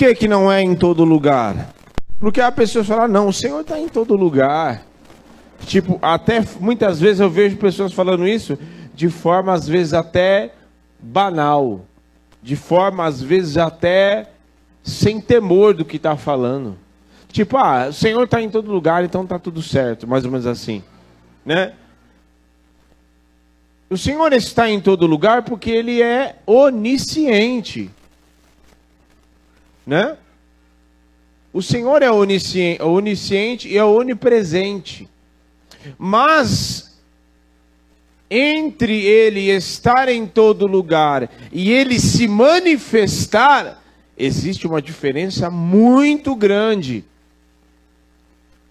que, que não é em todo lugar? Porque a pessoa fala, não, o Senhor está em todo lugar. Tipo, até muitas vezes eu vejo pessoas falando isso de forma, às vezes, até banal. De forma, às vezes, até sem temor do que está falando. Tipo, ah, o Senhor está em todo lugar, então está tudo certo. Mais ou menos assim. Né? O Senhor está em todo lugar porque Ele é onisciente. Né? O Senhor é onisciente, e é onipresente. Mas entre ele estar em todo lugar e ele se manifestar, existe uma diferença muito grande.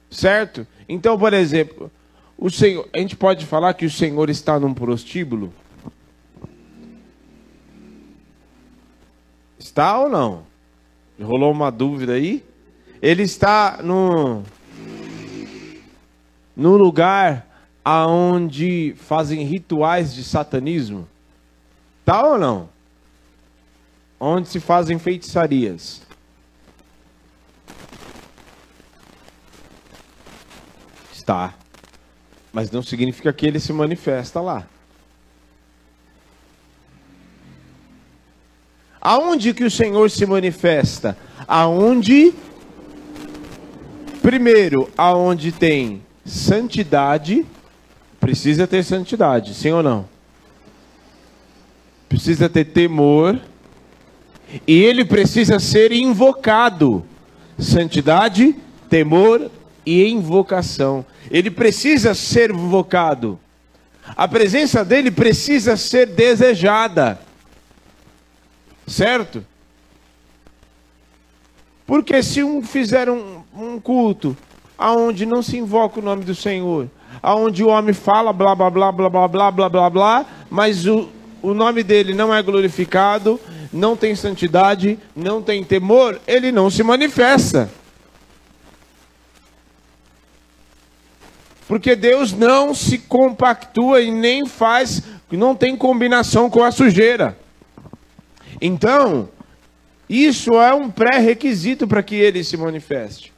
Certo? Então, por exemplo, o Senhor, a gente pode falar que o Senhor está num prostíbulo? Está ou não? Rolou uma dúvida aí? Ele está no, no lugar aonde fazem rituais de satanismo? Tá ou não? Onde se fazem feitiçarias. Está. Mas não significa que ele se manifesta lá. Aonde que o Senhor se manifesta? Aonde Primeiro, aonde tem santidade, precisa ter santidade, sim ou não? Precisa ter temor, e ele precisa ser invocado. Santidade, temor e invocação. Ele precisa ser invocado. A presença dele precisa ser desejada. Certo? Porque se um fizer um, um culto aonde não se invoca o nome do Senhor, aonde o homem fala blá blá blá blá blá blá blá blá blá, mas o, o nome dele não é glorificado, não tem santidade, não tem temor, ele não se manifesta. Porque Deus não se compactua e nem faz, não tem combinação com a sujeira. Então, isso é um pré-requisito para que ele se manifeste.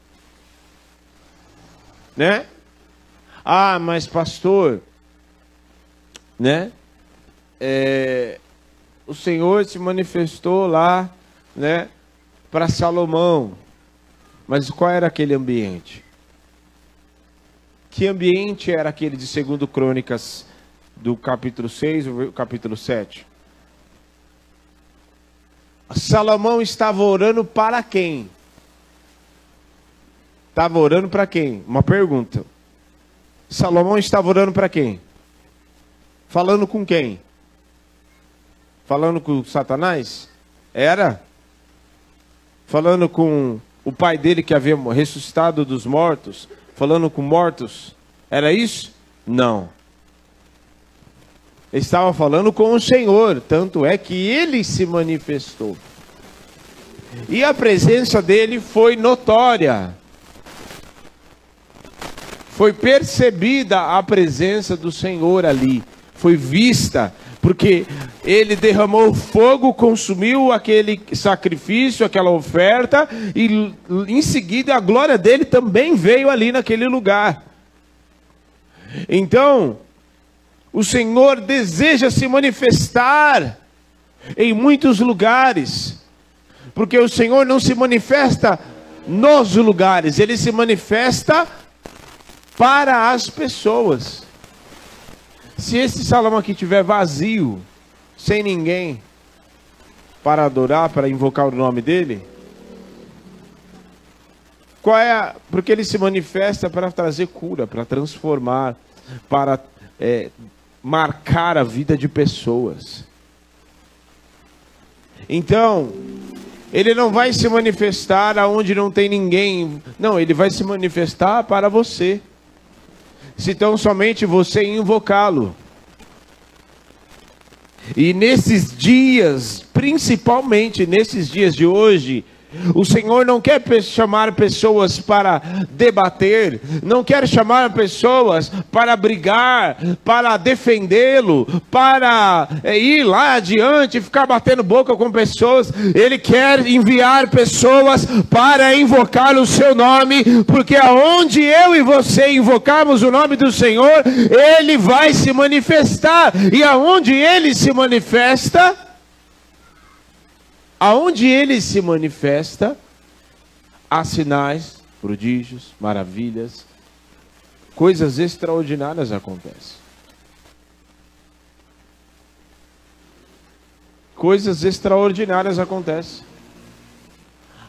Né? Ah, mas pastor, né? É, o Senhor se manifestou lá, né? Para Salomão. Mas qual era aquele ambiente? Que ambiente era aquele de 2 Crônicas, do capítulo 6 ou capítulo 7? Salomão estava orando para quem? Estava orando para quem? Uma pergunta. Salomão estava orando para quem? Falando com quem? Falando com Satanás? Era? Falando com o pai dele que havia ressuscitado dos mortos? Falando com mortos? Era isso? Não. Estava falando com o Senhor, tanto é que ele se manifestou. E a presença dele foi notória. Foi percebida a presença do Senhor ali. Foi vista, porque ele derramou fogo, consumiu aquele sacrifício, aquela oferta, e em seguida a glória dele também veio ali naquele lugar. Então, o Senhor deseja se manifestar em muitos lugares, porque o Senhor não se manifesta nos lugares, ele se manifesta para as pessoas. Se esse salão aqui tiver vazio, sem ninguém para adorar, para invocar o nome dele, qual é a... porque ele se manifesta para trazer cura, para transformar, para é, marcar a vida de pessoas. Então, ele não vai se manifestar aonde não tem ninguém. Não, ele vai se manifestar para você. Se tão somente você invocá-lo. E nesses dias, principalmente nesses dias de hoje, O Senhor não quer chamar pessoas para debater, não quer chamar pessoas para brigar, para defendê-lo, para eh, ir lá adiante e ficar batendo boca com pessoas. Ele quer enviar pessoas para invocar o seu nome, porque aonde eu e você invocarmos o nome do Senhor, ele vai se manifestar. E aonde ele se manifesta, aonde ele se manifesta, há sinais, prodígios, maravilhas, coisas extraordinárias acontecem. Coisas extraordinárias acontecem.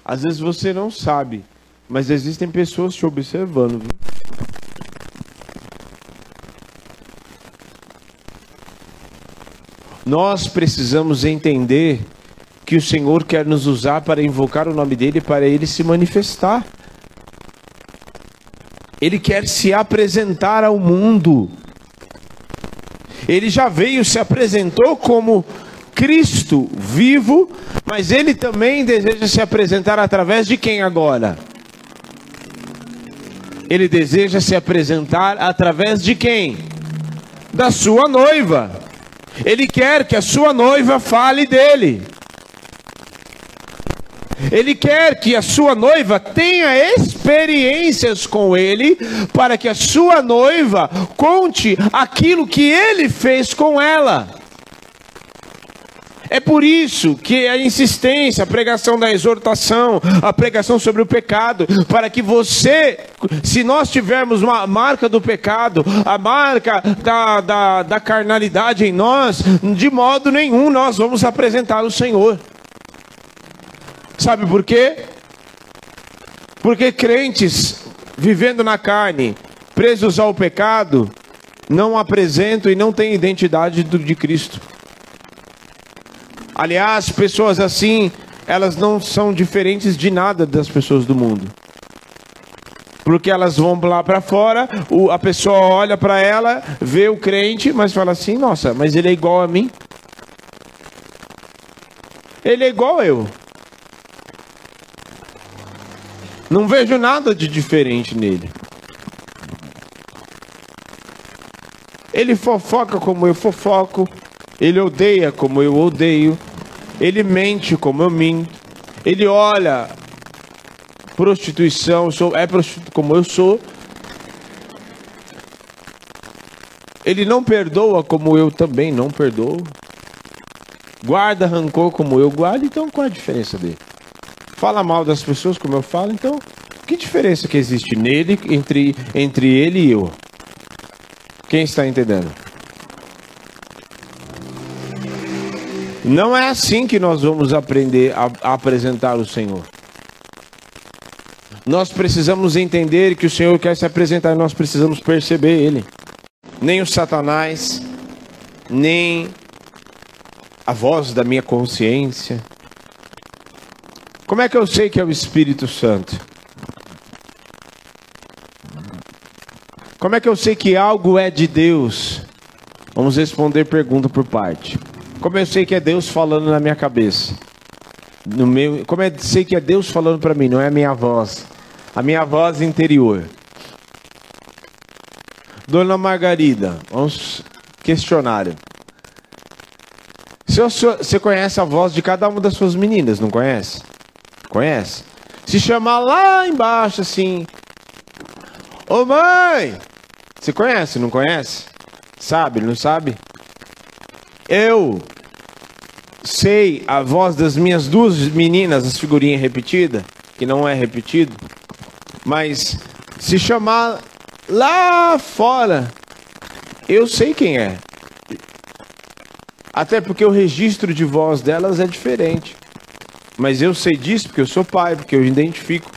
Às vezes você não sabe, mas existem pessoas te observando. Viu? Nós precisamos entender que o Senhor quer nos usar para invocar o nome dele, para ele se manifestar. Ele quer se apresentar ao mundo. Ele já veio, se apresentou como Cristo vivo, mas ele também deseja se apresentar através de quem agora? Ele deseja se apresentar através de quem? Da sua noiva. Ele quer que a sua noiva fale dele. Ele quer que a sua noiva tenha experiências com ele, para que a sua noiva conte aquilo que ele fez com ela. É por isso que a insistência, a pregação da exortação, a pregação sobre o pecado, para que você, se nós tivermos uma marca do pecado, a marca da, da, da carnalidade em nós, de modo nenhum nós vamos apresentar o Senhor. Sabe por quê? Porque crentes vivendo na carne, presos ao pecado, não apresentam e não têm identidade de Cristo. Aliás, pessoas assim, elas não são diferentes de nada das pessoas do mundo. Porque elas vão lá para fora, a pessoa olha para ela, vê o crente, mas fala assim: nossa, mas ele é igual a mim. Ele é igual eu. Não vejo nada de diferente nele. Ele fofoca como eu fofoco. Ele odeia como eu odeio. Ele mente como eu minto. Ele olha prostituição, sou, é prostituto como eu sou. Ele não perdoa como eu também não perdoo. Guarda rancor como eu guardo, então qual a diferença dele? Fala mal das pessoas como eu falo, então que diferença que existe nele entre, entre ele e eu? Quem está entendendo? Não é assim que nós vamos aprender a, a apresentar o Senhor. Nós precisamos entender que o Senhor quer se apresentar e nós precisamos perceber Ele. Nem o Satanás, nem a voz da minha consciência, como é que eu sei que é o Espírito Santo? Como é que eu sei que algo é de Deus? Vamos responder pergunta por parte. Como eu sei que é Deus falando na minha cabeça? No meu, como eu sei que é Deus falando para mim, não é a minha voz, a minha voz interior. Dona Margarida, vamos questionário. Você conhece a voz de cada uma das suas meninas, não conhece? Conhece? Se chamar lá embaixo assim. Ô mãe! Você conhece, não conhece? Sabe, não sabe? Eu sei a voz das minhas duas meninas, as figurinhas repetidas, que não é repetido, mas se chamar lá fora, eu sei quem é. Até porque o registro de voz delas é diferente. Mas eu sei disso porque eu sou pai, porque eu identifico.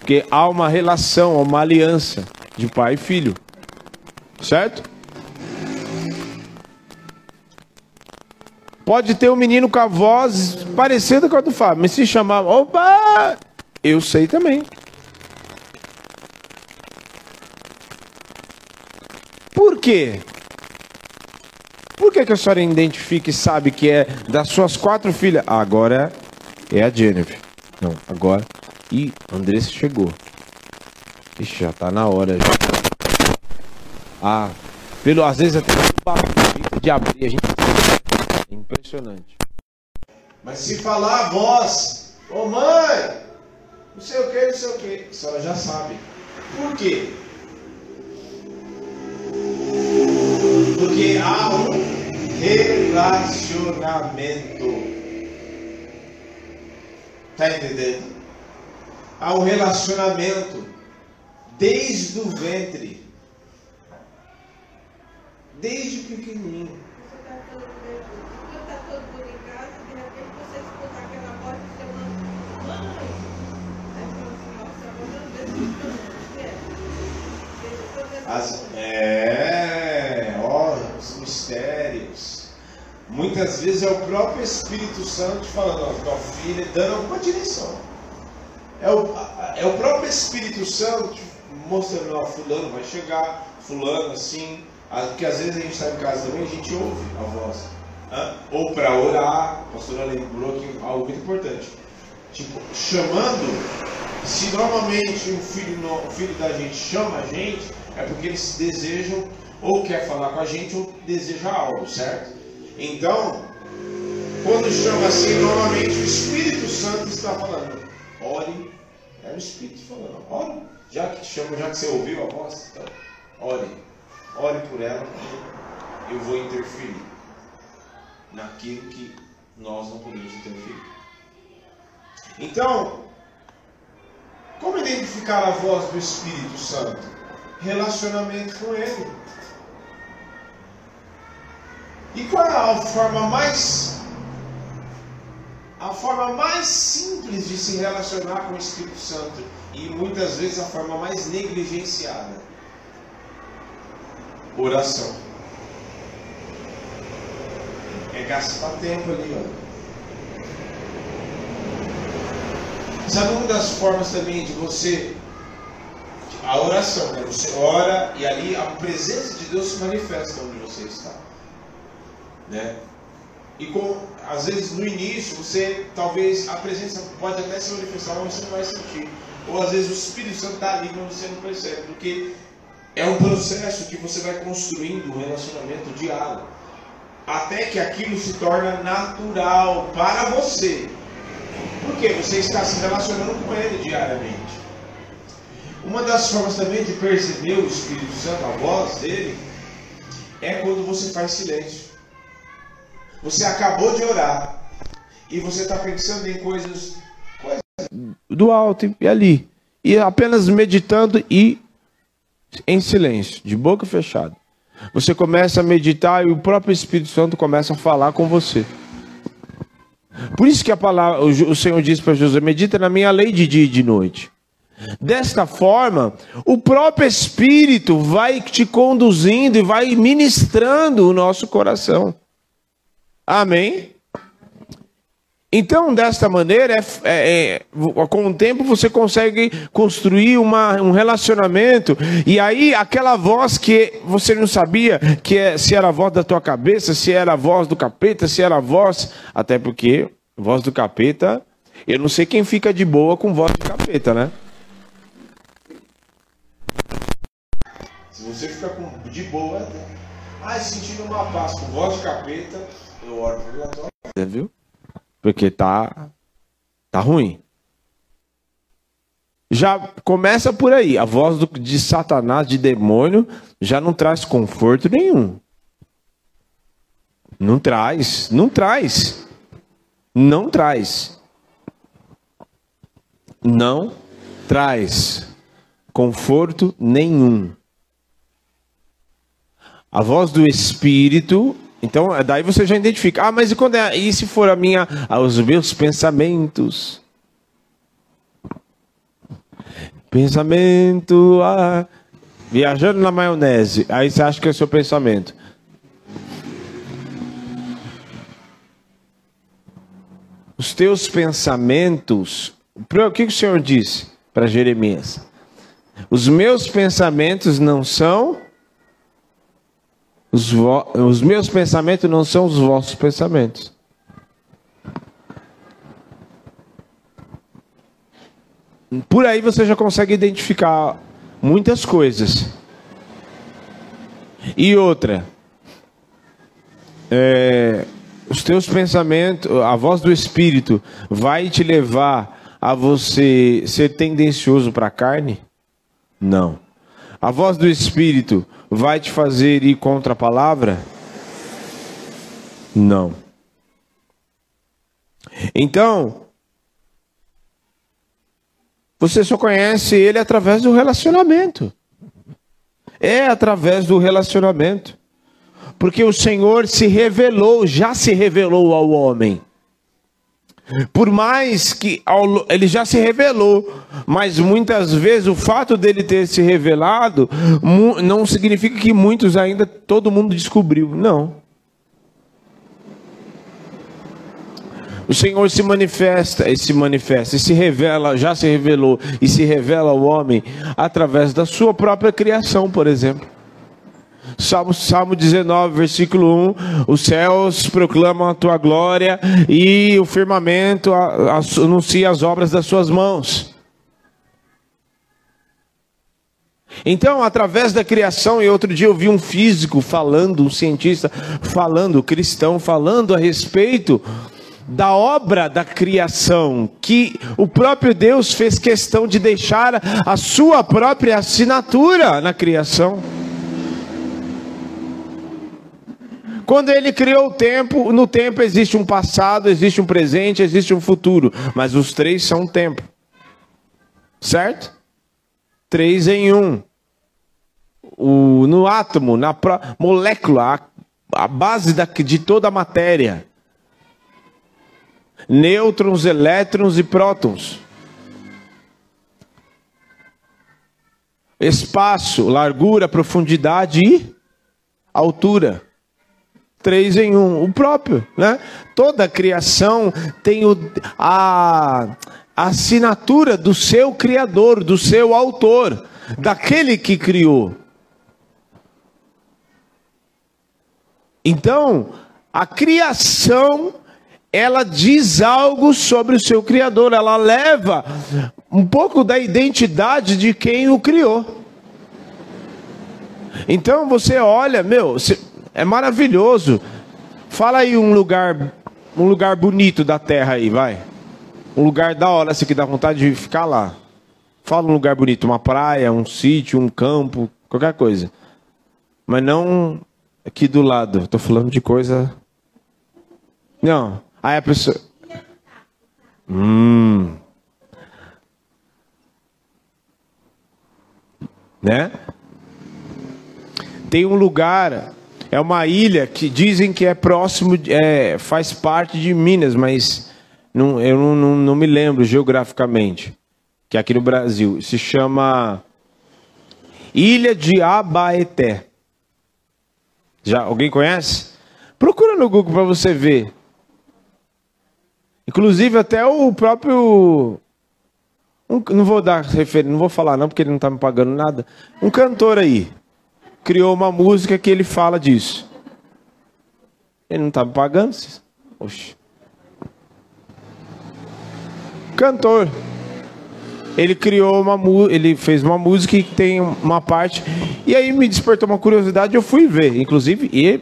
Porque há uma relação, uma aliança de pai e filho. Certo? Pode ter um menino com a voz parecida com a do Fábio, mas se chamar, opa, eu sei também. Por quê? Por que, que a senhora identifica e sabe que é das suas quatro filhas? Agora é a Jennifer. Não, agora. E Andressa chegou. Ixi, já tá na hora. Já. Ah, pelo, às vezes até de abrir, a gente. É impressionante. Mas se falar a voz, ô mãe, não sei o que, não sei o que, a senhora já sabe. Por quê? Porque há um relacionamento. Está entendendo? Há um relacionamento desde o ventre. Desde pequenininho. Você está todo, todo mundo em casa, de repente você escuta aquela voz do seu mãe. Aí fala nossa, é, ó, os mistérios. Muitas vezes é o próprio Espírito Santo falando, ó, tua filha, dando alguma direção. É o, é o próprio Espírito Santo mostrando, ó, fulano vai chegar, fulano assim, porque às vezes a gente está em casa também, a gente ouve a voz. Ou para orar, a pastora lembrou que algo muito importante. Tipo, chamando, se normalmente um filho, um filho da gente chama a gente, é porque eles desejam, ou quer falar com a gente, ou deseja algo, certo? Então, quando chama assim, normalmente o Espírito Santo está falando. Ore, é o Espírito falando, ore. Já que te já que você ouviu a voz, então, ore. Ore por ela, eu vou interferir naquilo que nós não podemos interferir. Então, como identificar a voz do Espírito Santo? Relacionamento com Ele. E qual é a forma mais a forma mais simples de se relacionar com o Espírito Santo e muitas vezes a forma mais negligenciada? Oração. É gastar tempo ali, ó. Sabe uma das formas também de você a oração, né? Você ora e ali a presença de Deus se manifesta onde você está, né? E com, às vezes no início você talvez a presença pode até se manifestar, mas você não vai sentir. Ou às vezes o Espírito Santo está ali, mas você não percebe, porque é um processo que você vai construindo um relacionamento diário. Até que aquilo se torna natural para você. Porque você está se relacionando com ele diariamente. Uma das formas também de perceber o Espírito Santo, a voz dele, é quando você faz silêncio. Você acabou de orar e você está pensando em coisas, coisas do alto e ali. E apenas meditando e em silêncio, de boca fechada. Você começa a meditar e o próprio Espírito Santo começa a falar com você. Por isso que a palavra, o Senhor diz para José: medita na minha lei de dia e de noite. Desta forma, o próprio Espírito vai te conduzindo e vai ministrando o nosso coração. Amém? Então, desta maneira, é, é, é, com o tempo você consegue construir uma, um relacionamento, e aí aquela voz que você não sabia que é, se era a voz da tua cabeça, se era a voz do capeta, se era a voz. Até porque, voz do capeta, eu não sei quem fica de boa com voz de capeta, né? Se você fica de boa, ah, sentindo uma paz com voz de capeta, Você viu? Porque tá tá ruim. Já começa por aí. A voz do, de Satanás, de demônio, já não traz conforto nenhum. Não traz, não traz. Não traz. Não traz conforto nenhum. A voz do Espírito então, daí você já identifica. Ah, mas e quando é, e se for a minha, os meus pensamentos? Pensamento, ah, viajando na maionese. Aí você acha que é o seu pensamento. Os teus pensamentos. O que o Senhor disse para Jeremias? Os meus pensamentos não são os, os meus pensamentos não são os vossos pensamentos. por aí você já consegue identificar muitas coisas. E outra, é, os teus pensamentos, a voz do Espírito vai te levar a você ser tendencioso para a carne? Não. A voz do Espírito vai te fazer ir contra a palavra? Não. Então, você só conhece ele através do relacionamento. É através do relacionamento. Porque o Senhor se revelou, já se revelou ao homem. Por mais que ele já se revelou, mas muitas vezes o fato dele ter se revelado não significa que muitos ainda todo mundo descobriu. Não. O Senhor se manifesta, e se manifesta, e se revela, já se revelou, e se revela ao homem através da sua própria criação, por exemplo. Salmo, Salmo 19, versículo 1: Os céus proclamam a tua glória e o firmamento anuncia as obras das suas mãos. Então, através da criação, e outro dia eu vi um físico falando, um cientista falando, cristão falando a respeito da obra da criação, que o próprio Deus fez questão de deixar a sua própria assinatura na criação. Quando ele criou o tempo, no tempo existe um passado, existe um presente, existe um futuro, mas os três são tempo. Certo? Três em um. O, no átomo, na molécula, a, a base da, de toda a matéria. Nêutrons, elétrons e prótons. Espaço, largura, profundidade e altura três em um, o próprio, né? Toda a criação tem o, a, a assinatura do seu criador, do seu autor, daquele que criou. Então, a criação ela diz algo sobre o seu criador, ela leva um pouco da identidade de quem o criou. Então você olha, meu, é maravilhoso. Fala aí um lugar, um lugar bonito da terra aí, vai. Um lugar da hora, assim, que dá vontade de ficar lá. Fala um lugar bonito, uma praia, um sítio, um campo, qualquer coisa. Mas não aqui do lado. Estou falando de coisa. Não. Aí a pessoa. Hum. Né? Tem um lugar é uma ilha que dizem que é próximo, é, faz parte de Minas, mas não, eu não, não, não me lembro geograficamente. Que é aqui no Brasil. Se chama Ilha de Abaeté. Já alguém conhece? Procura no Google para você ver. Inclusive até o próprio um, não vou dar referência, não vou falar não porque ele não está me pagando nada. Um cantor aí criou uma música que ele fala disso. Ele não estava pagando? Oxe. Cantor. Ele criou uma ele fez uma música que tem uma parte e aí me despertou uma curiosidade, eu fui ver, inclusive, e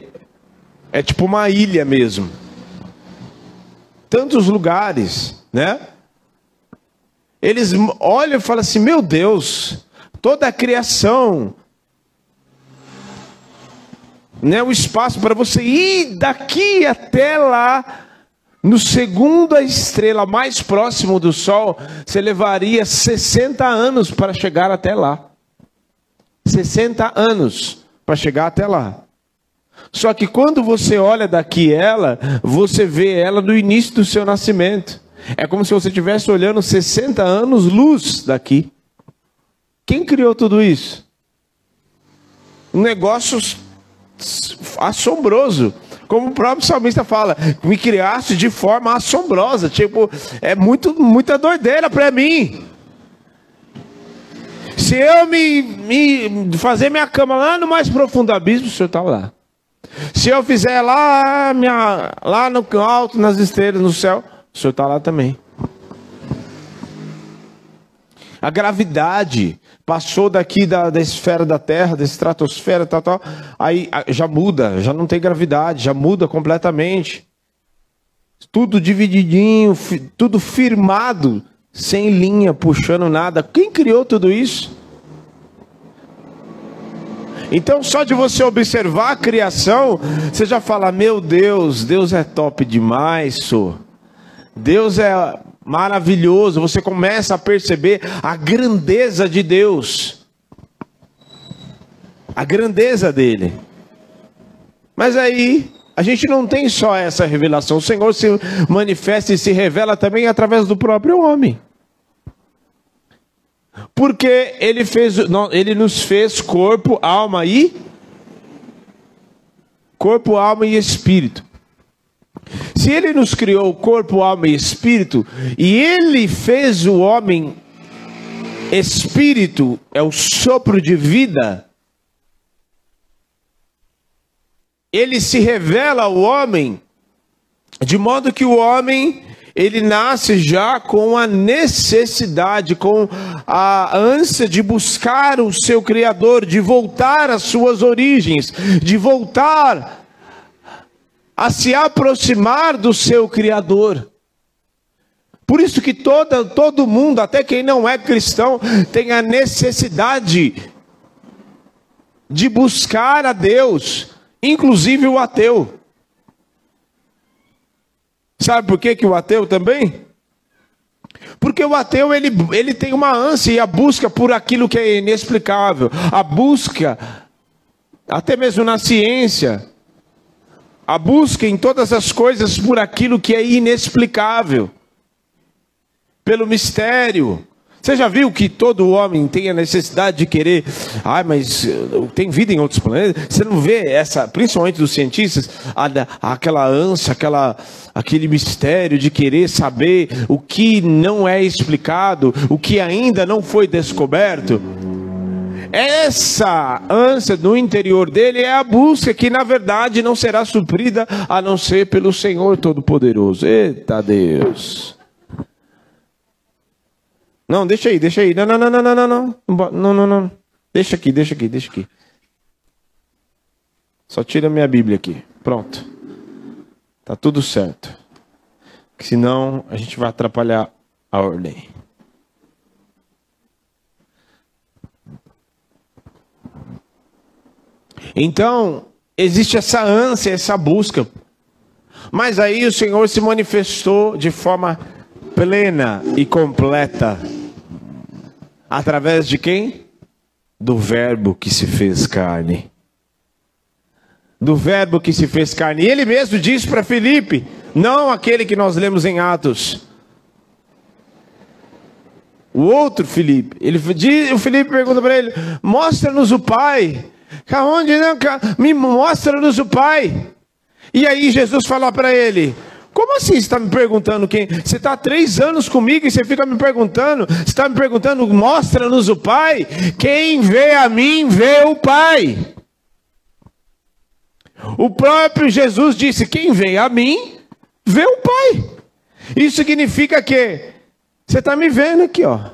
é tipo uma ilha mesmo. Tantos lugares, né? Eles olham e falam assim: "Meu Deus, toda a criação né, o espaço para você ir daqui até lá. No segundo a estrela mais próximo do Sol, você levaria 60 anos para chegar até lá. 60 anos para chegar até lá. Só que quando você olha daqui ela, você vê ela no início do seu nascimento. É como se você estivesse olhando 60 anos luz daqui. Quem criou tudo isso? Um negócio assombroso. Como o próprio salmista fala, me criaste de forma assombrosa. Tipo, é muito, muita doideira para mim. Se eu me, me, fazer minha cama lá no mais profundo abismo, o senhor está lá. Se eu fizer lá, minha, lá no alto, nas estrelas, no céu, o senhor está lá também. A gravidade passou daqui da, da esfera da Terra, da estratosfera, tal, tal. Aí já muda, já não tem gravidade, já muda completamente. Tudo divididinho, tudo firmado, sem linha, puxando nada. Quem criou tudo isso? Então, só de você observar a criação, você já fala: Meu Deus, Deus é top demais, sou. Deus é maravilhoso, você começa a perceber a grandeza de Deus, a grandeza dele. Mas aí, a gente não tem só essa revelação, o Senhor se manifesta e se revela também através do próprio homem. Porque ele, fez, ele nos fez corpo, alma e. Corpo, alma e espírito. Se ele nos criou corpo, alma e espírito, e ele fez o homem espírito, é o sopro de vida, ele se revela ao homem, de modo que o homem ele nasce já com a necessidade, com a ânsia de buscar o seu Criador, de voltar às suas origens, de voltar a se aproximar do seu Criador. Por isso que toda, todo mundo, até quem não é cristão, tem a necessidade de buscar a Deus, inclusive o ateu. Sabe por que, que o ateu também? Porque o ateu ele, ele tem uma ânsia e a busca por aquilo que é inexplicável, a busca, até mesmo na ciência, a busca em todas as coisas por aquilo que é inexplicável, pelo mistério. Você já viu que todo homem tem a necessidade de querer, ah, mas eh, tem vida em outros planetas? Você não vê essa, principalmente dos cientistas, aquela ânsia, aquela, aquele mistério de querer saber o que não é explicado, o que ainda não foi descoberto? Essa ânsia no interior dele é a busca que, na verdade, não será suprida a não ser pelo Senhor Todo-Poderoso. Eita Deus! Não, deixa aí, deixa aí. Não, não, não, não, não, não, não, não, não, não. Deixa aqui, deixa aqui, deixa aqui. Só tira minha Bíblia aqui. Pronto. Tá tudo certo. Senão a gente vai atrapalhar a ordem. Então, existe essa ânsia, essa busca. Mas aí o Senhor se manifestou de forma plena e completa. Através de quem? Do Verbo que se fez carne. Do Verbo que se fez carne. E ele mesmo disse para Filipe, não aquele que nós lemos em Atos. O outro Filipe. Ele, o Filipe pergunta para ele: Mostra-nos o Pai. Aonde não? Me mostra-nos o Pai. E aí Jesus fala para ele: Como assim você está me perguntando quem? Você está há três anos comigo e você fica me perguntando, você está me perguntando, mostra-nos o Pai. Quem vê a mim, vê o Pai. O próprio Jesus disse: Quem vê a mim, vê o Pai. Isso significa que você está me vendo aqui, ó.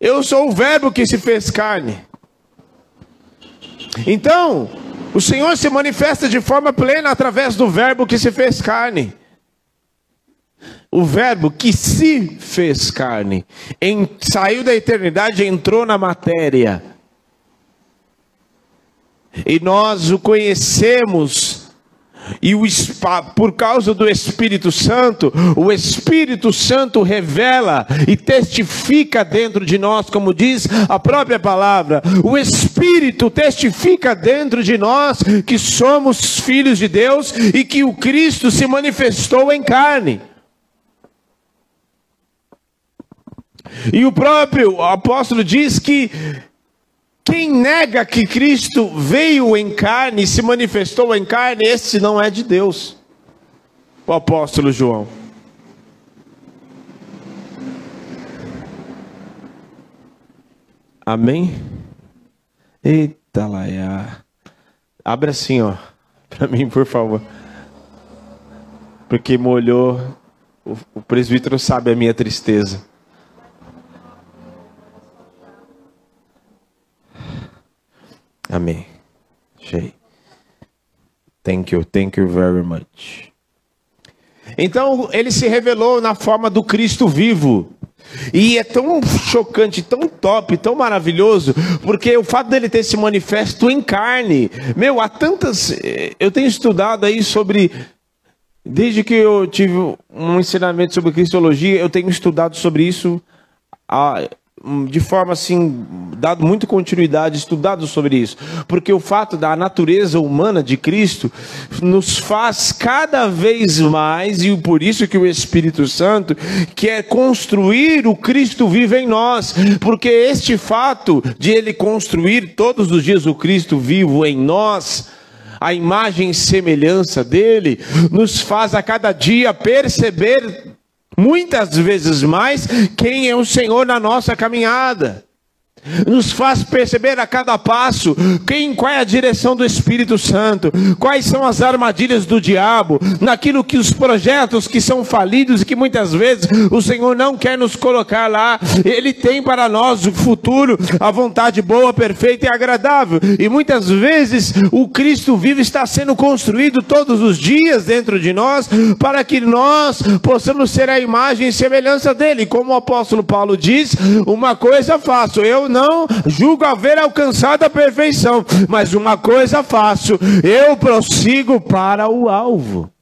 Eu sou o Verbo que se fez carne. Então, o Senhor se manifesta de forma plena através do Verbo que se fez carne. O Verbo que se fez carne, em, saiu da eternidade e entrou na matéria. E nós o conhecemos e o, por causa do Espírito Santo, o Espírito Santo revela e testifica dentro de nós, como diz a própria palavra. O Espírito testifica dentro de nós que somos filhos de Deus e que o Cristo se manifestou em carne. E o próprio apóstolo diz que quem nega que Cristo veio em carne, se manifestou em carne, esse não é de Deus. O apóstolo João. Amém? Eita laia. Abre assim, ó. Para mim, por favor. Porque molhou. O, o presbítero sabe a minha tristeza. Amém. Achei. Thank you, thank you very much. Então ele se revelou na forma do Cristo vivo. E é tão chocante, tão top, tão maravilhoso, porque o fato dele ter se manifesto em carne. Meu, há tantas. Eh, eu tenho estudado aí sobre. Desde que eu tive um ensinamento sobre cristologia, eu tenho estudado sobre isso há de forma assim, dado muita continuidade, estudado sobre isso, porque o fato da natureza humana de Cristo nos faz cada vez mais, e por isso que o Espírito Santo quer construir o Cristo vivo em nós, porque este fato de ele construir todos os dias o Cristo vivo em nós, a imagem e semelhança dele, nos faz a cada dia perceber muitas vezes mais quem é o Senhor na nossa caminhada nos faz perceber a cada passo quem, qual é a direção do Espírito Santo, quais são as armadilhas do diabo, naquilo que os projetos que são falidos e que muitas vezes o Senhor não quer nos colocar lá. Ele tem para nós o futuro, a vontade boa, perfeita e agradável. E muitas vezes o Cristo vivo está sendo construído todos os dias dentro de nós para que nós possamos ser a imagem e semelhança dele. Como o apóstolo Paulo diz, uma coisa faço, eu não julgo haver alcançado a perfeição, mas uma coisa faço: eu prossigo para o alvo.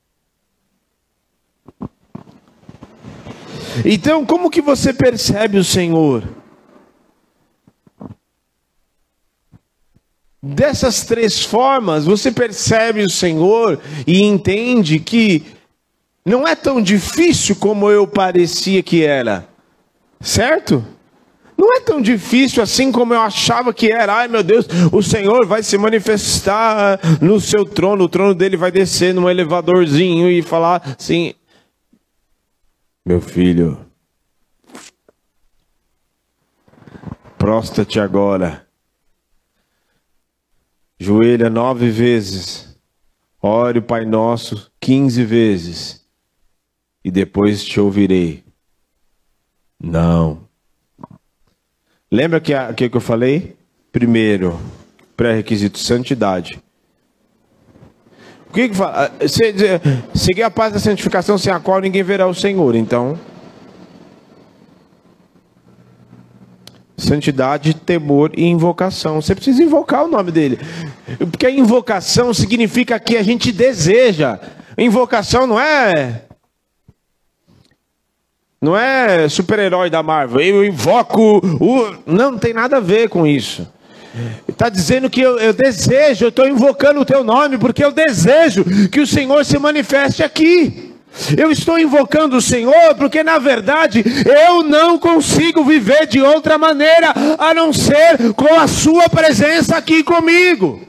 Então, como que você percebe o Senhor? Dessas três formas, você percebe o Senhor e entende que não é tão difícil como eu parecia que era, certo? Não é tão difícil assim como eu achava que era. Ai meu Deus, o Senhor vai se manifestar no seu trono, o trono dele vai descer num elevadorzinho e falar assim: Meu filho, prostra-te agora, joelha nove vezes, ore o Pai Nosso quinze vezes, e depois te ouvirei. Não. Lembra que, a, que eu falei? Primeiro, pré-requisito, santidade. O que, que fala? Ah, se, seguir a paz da santificação sem a qual ninguém verá o Senhor. Então, santidade, temor e invocação. Você precisa invocar o nome dele. Porque a invocação significa que a gente deseja. Invocação não é não é super-herói da Marvel. Eu invoco o. Não, não tem nada a ver com isso. Está dizendo que eu, eu desejo, eu estou invocando o teu nome, porque eu desejo que o Senhor se manifeste aqui. Eu estou invocando o Senhor porque, na verdade, eu não consigo viver de outra maneira a não ser com a Sua presença aqui comigo.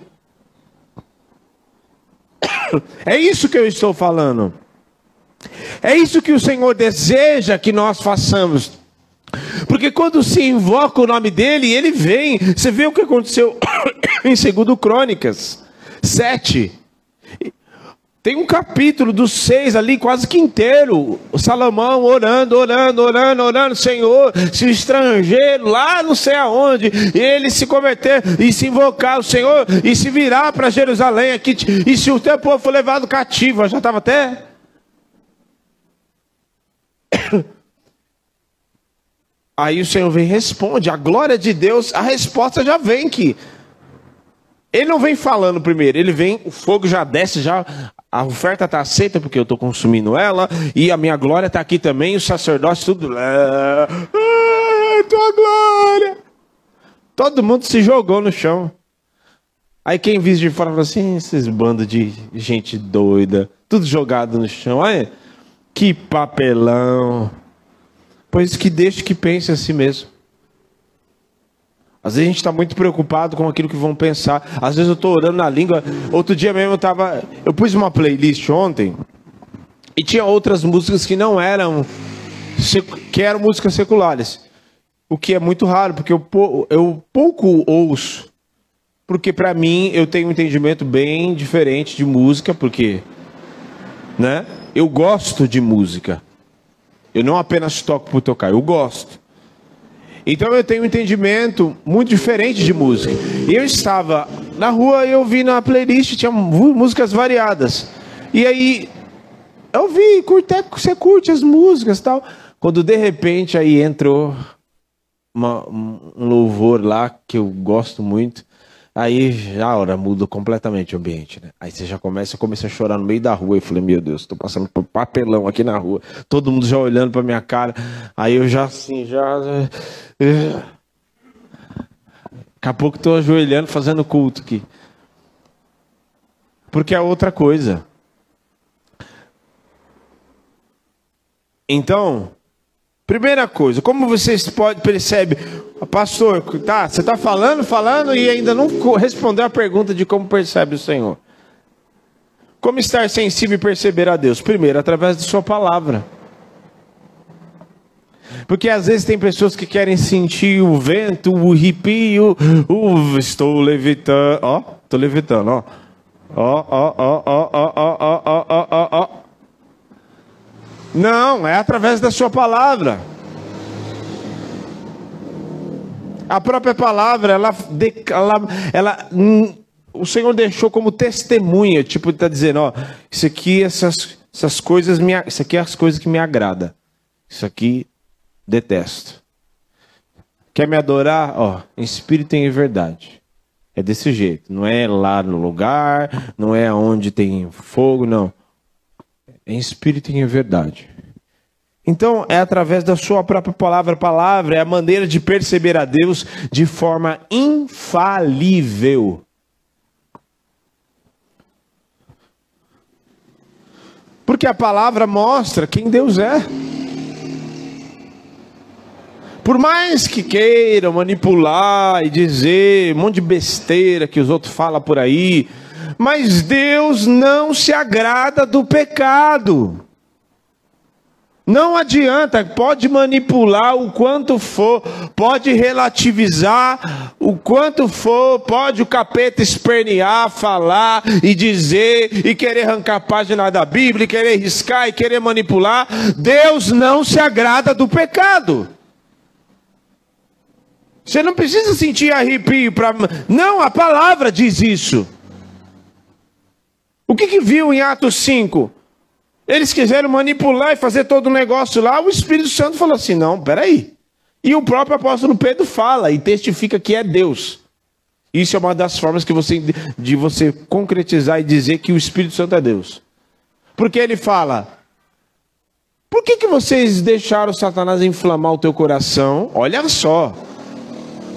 É isso que eu estou falando. É isso que o Senhor deseja que nós façamos. Porque quando se invoca o nome dele, ele vem. Você vê o que aconteceu em 2 Crônicas 7. Tem um capítulo dos seis ali, quase que inteiro. O Salomão orando, orando, orando, orando, Senhor, se o estrangeiro lá não sei aonde, ele se converter e se invocar o Senhor e se virar para Jerusalém aqui, e se o teu povo for levado cativo, já estava até Aí o Senhor vem e responde. A glória de Deus, a resposta já vem que ele não vem falando primeiro, ele vem, o fogo já desce, já a oferta está aceita porque eu estou consumindo ela, e a minha glória está aqui também, o sacerdócio tudo. Ah, tua glória! Todo mundo se jogou no chão. Aí quem visse de fora falou assim: esses bandos de gente doida, tudo jogado no chão. Olha, que papelão. Pois que deixe que pense a si mesmo. Às vezes a gente está muito preocupado com aquilo que vão pensar. Às vezes eu estou orando na língua. Outro dia mesmo eu estava. Eu pus uma playlist ontem e tinha outras músicas que não eram. que eram músicas seculares. O que é muito raro, porque eu, eu pouco ouço. Porque para mim eu tenho um entendimento bem diferente de música, porque. Né? Eu gosto de música. Eu não apenas toco por tocar, eu gosto. Então eu tenho um entendimento muito diferente de música. Eu estava na rua e eu vi na playlist, tinha músicas variadas. E aí eu vi, curte, você curte as músicas tal. Quando de repente aí entrou uma, um louvor lá que eu gosto muito. Aí já hora muda completamente o ambiente, né? Aí você já começa, eu comecei a chorar no meio da rua. Eu falei, meu Deus, tô passando por papelão aqui na rua. Todo mundo já olhando pra minha cara. Aí eu já assim, já. Daqui a pouco tô ajoelhando, fazendo culto aqui. Porque é outra coisa. Então, primeira coisa, como vocês podem perceber, pastor, tá, você está falando, falando e ainda não respondeu a pergunta de como percebe o Senhor. Como estar sensível e perceber a Deus? Primeiro, através de Sua palavra. Porque às vezes tem pessoas que querem sentir o vento, o arrepio, o estou levitando, ó, estou levitando, ó. Ó, ó, ó, ó, ó, ó, ó, ó, ó, ó. Não, é através da sua palavra. A própria palavra, ela, ela, ela hum, o Senhor deixou como testemunha, tipo, está dizendo, ó, isso aqui, essas, essas coisas, me, isso aqui é as coisas que me agrada. Isso aqui detesto. Quer me adorar? Ó, em espírito e em verdade. É desse jeito. Não é lá no lugar, não é onde tem fogo, não em espírito e em verdade. Então, é através da sua própria palavra, palavra é a maneira de perceber a Deus de forma infalível. Porque a palavra mostra quem Deus é. Por mais que queiram manipular e dizer um monte de besteira que os outros falam por aí, mas Deus não se agrada do pecado. Não adianta, pode manipular o quanto for, pode relativizar o quanto for, pode o capeta espernear, falar e dizer e querer arrancar a página da Bíblia, e querer riscar e querer manipular. Deus não se agrada do pecado. Você não precisa sentir arrepio para. Não, a palavra diz isso. O que, que viu em Atos 5? Eles quiseram manipular e fazer todo o negócio lá. O Espírito Santo falou assim: não, peraí. E o próprio apóstolo Pedro fala e testifica que é Deus. Isso é uma das formas que você, de você concretizar e dizer que o Espírito Santo é Deus. Porque ele fala: por que, que vocês deixaram Satanás inflamar o teu coração? Olha só.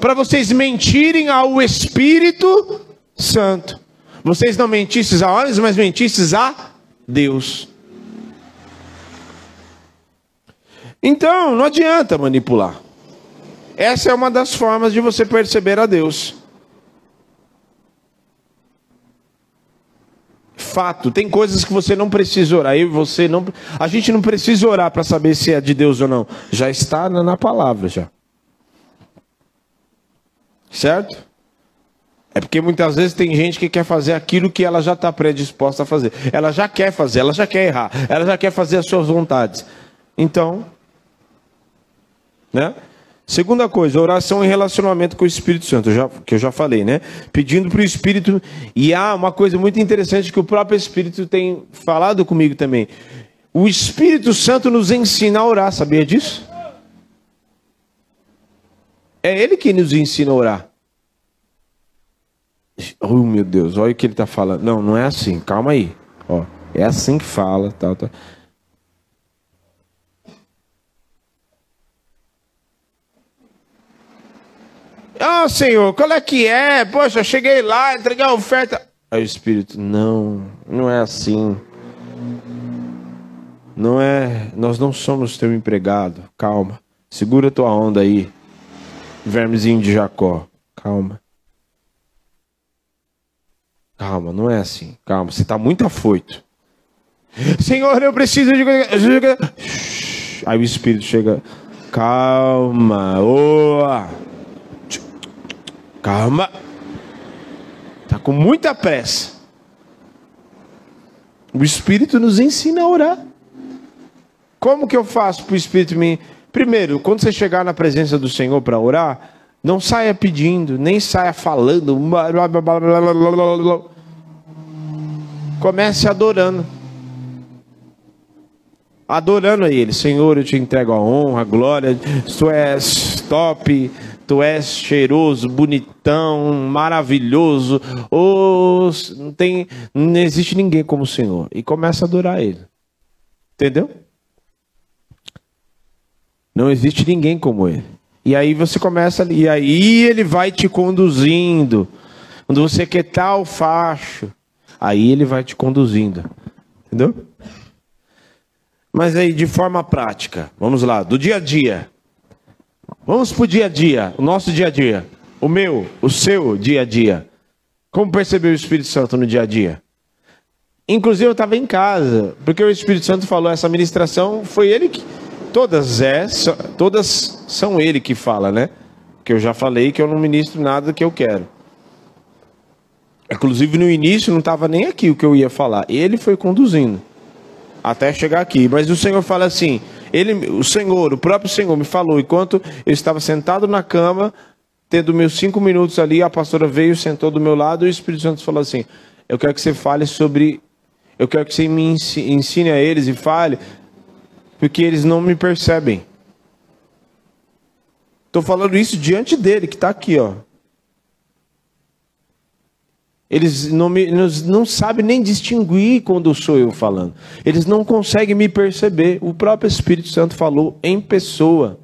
Para vocês mentirem ao Espírito Santo. Vocês não mentistes a homens, mas mentistes a Deus. Então, não adianta manipular. Essa é uma das formas de você perceber a Deus. Fato, tem coisas que você não precisa orar. E você não, a gente não precisa orar para saber se é de Deus ou não. Já está na, na palavra já. Certo? É porque muitas vezes tem gente que quer fazer aquilo que ela já está predisposta a fazer. Ela já quer fazer, ela já quer errar, ela já quer fazer as suas vontades. Então, né? Segunda coisa, oração em relacionamento com o Espírito Santo, já, que eu já falei, né? Pedindo para o Espírito. E há uma coisa muito interessante que o próprio Espírito tem falado comigo também. O Espírito Santo nos ensina a orar, sabia disso? É Ele que nos ensina a orar. Oh, meu Deus, olha o que ele está falando. Não, não é assim, calma aí. Ó, é assim que fala. Tal, tal. Ah, oh, Senhor, qual é que é? Poxa, cheguei lá, entreguei a oferta. Aí o Espírito, não, não é assim. Não é, nós não somos teu empregado. Calma. Segura tua onda aí. Vermezinho de Jacó. Calma. Calma, não é assim. Calma, você está muito afoito. Senhor, eu preciso de. Aí o Espírito chega. Calma, oh. calma. Está com muita pressa. O Espírito nos ensina a orar. Como que eu faço para o Espírito me, Primeiro, quando você chegar na presença do Senhor para orar, não saia pedindo, nem saia falando. Comece adorando. Adorando a Ele. Senhor, eu te entrego a honra, a glória. Tu és top, tu és cheiroso, bonitão, maravilhoso. Oh, não, tem, não existe ninguém como o Senhor. E começa a adorar Ele. Entendeu? Não existe ninguém como Ele. E aí você começa ali, e aí ele vai te conduzindo. Quando você quer tal facho, aí ele vai te conduzindo. Entendeu? Mas aí de forma prática, vamos lá, do dia a dia. Vamos para o dia a dia, o nosso dia a dia. O meu, o seu dia a dia. Como percebeu o Espírito Santo no dia a dia? Inclusive eu estava em casa, porque o Espírito Santo falou essa ministração, foi ele que Todas é, todas são ele que fala, né? Que eu já falei que eu não ministro nada que eu quero. Inclusive no início não estava nem aqui o que eu ia falar. Ele foi conduzindo até chegar aqui. Mas o Senhor fala assim: ele, o Senhor, o próprio Senhor me falou enquanto eu estava sentado na cama, tendo meus cinco minutos ali, a pastora veio, sentou do meu lado e o Espírito Santo falou assim: Eu quero que você fale sobre, eu quero que você me ensine a eles e fale porque eles não me percebem. Estou falando isso diante dele, que está aqui, ó. Eles não, me, não sabem nem distinguir quando sou eu falando. Eles não conseguem me perceber. O próprio Espírito Santo falou em pessoa.